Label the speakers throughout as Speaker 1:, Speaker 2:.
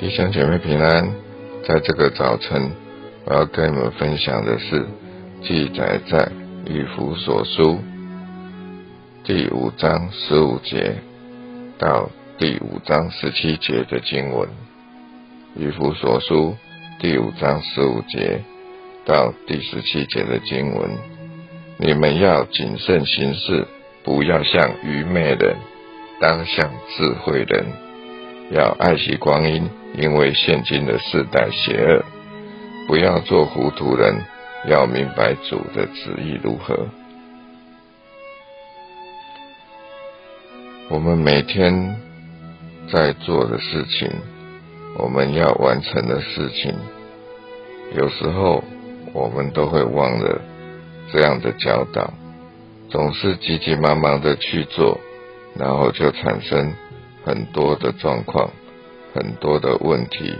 Speaker 1: 弟兄姐妹平安，在这个早晨，我要跟你们分享的是记载在以弗所书第五章十五节到第五章十七节的经文。以弗所书第五章十五节到第十七节的经文，你们要谨慎行事，不要像愚昧人，当像智慧人，要爱惜光阴。因为现今的世代邪恶，不要做糊涂人，要明白主的旨意如何。我们每天在做的事情，我们要完成的事情，有时候我们都会忘了这样的教导，总是急急忙忙的去做，然后就产生很多的状况。很多的问题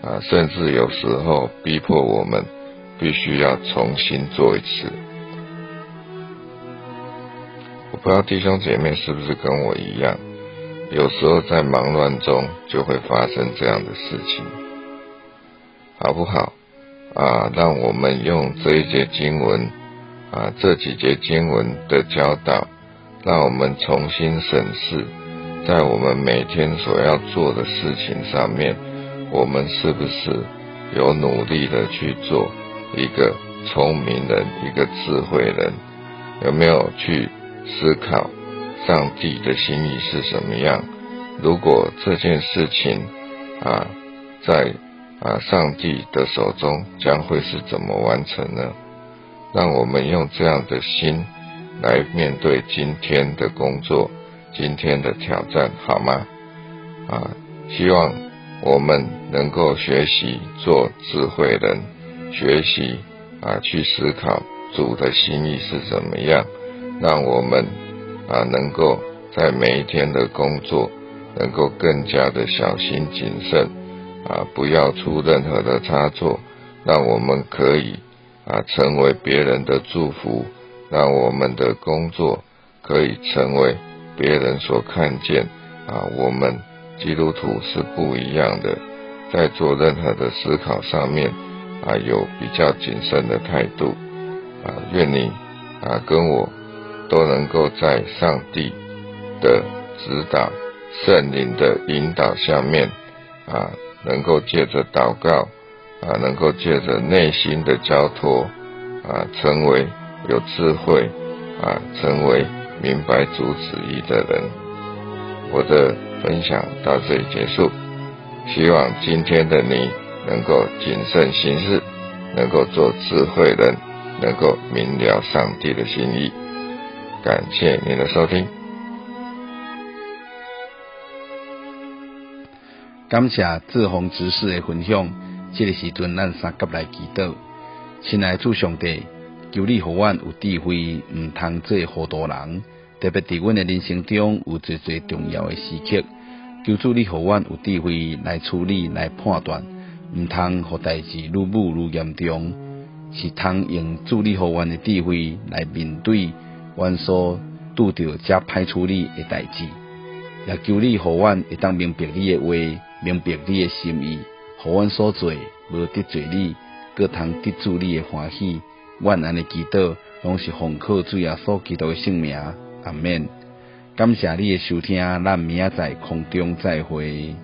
Speaker 1: 啊，甚至有时候逼迫我们必须要重新做一次。我不知道弟兄姐妹是不是跟我一样，有时候在忙乱中就会发生这样的事情，好不好？啊，让我们用这一节经文啊，这几节经文的教导，让我们重新审视。在我们每天所要做的事情上面，我们是不是有努力的去做一个聪明人、一个智慧人？有没有去思考上帝的心意是什么样？如果这件事情啊，在啊上帝的手中将会是怎么完成呢？让我们用这样的心来面对今天的工作。今天的挑战好吗？啊，希望我们能够学习做智慧人，学习啊去思考主的心意是怎么样，让我们啊能够在每一天的工作能够更加的小心谨慎啊，不要出任何的差错，让我们可以啊成为别人的祝福，让我们的工作可以成为。别人所看见啊，我们基督徒是不一样的，在做任何的思考上面啊，有比较谨慎的态度啊。愿你啊跟我都能够在上帝的指导、圣灵的引导下面啊，能够借着祷告啊，能够借着内心的交托啊，成为有智慧啊，成为。明白主旨意的人，我的分享到这里结束。希望今天的你能够谨慎行事，能够做智慧人，能够明了上帝的心意。感谢您的收听。
Speaker 2: 感谢志宏执事的分享。这个时阵，咱三个来祈祷，亲爱的主上帝，求你互阮有智慧，毋通做糊涂人。特别伫阮的人生中有最最重要的时刻，求助你互阮有智慧来处理、来判断，毋通互代志愈舞愈严重，是通用助你互阮的智慧来面对阮所拄着遮歹处理的代志。也求你互阮会当明白你的话，明白你的心意，互阮所做无得罪你，各通得主你诶欢喜。阮安尼祈祷，拢是奉靠主耶稣基督的姓名。阿免，感谢你的收听，咱明仔载空中再会。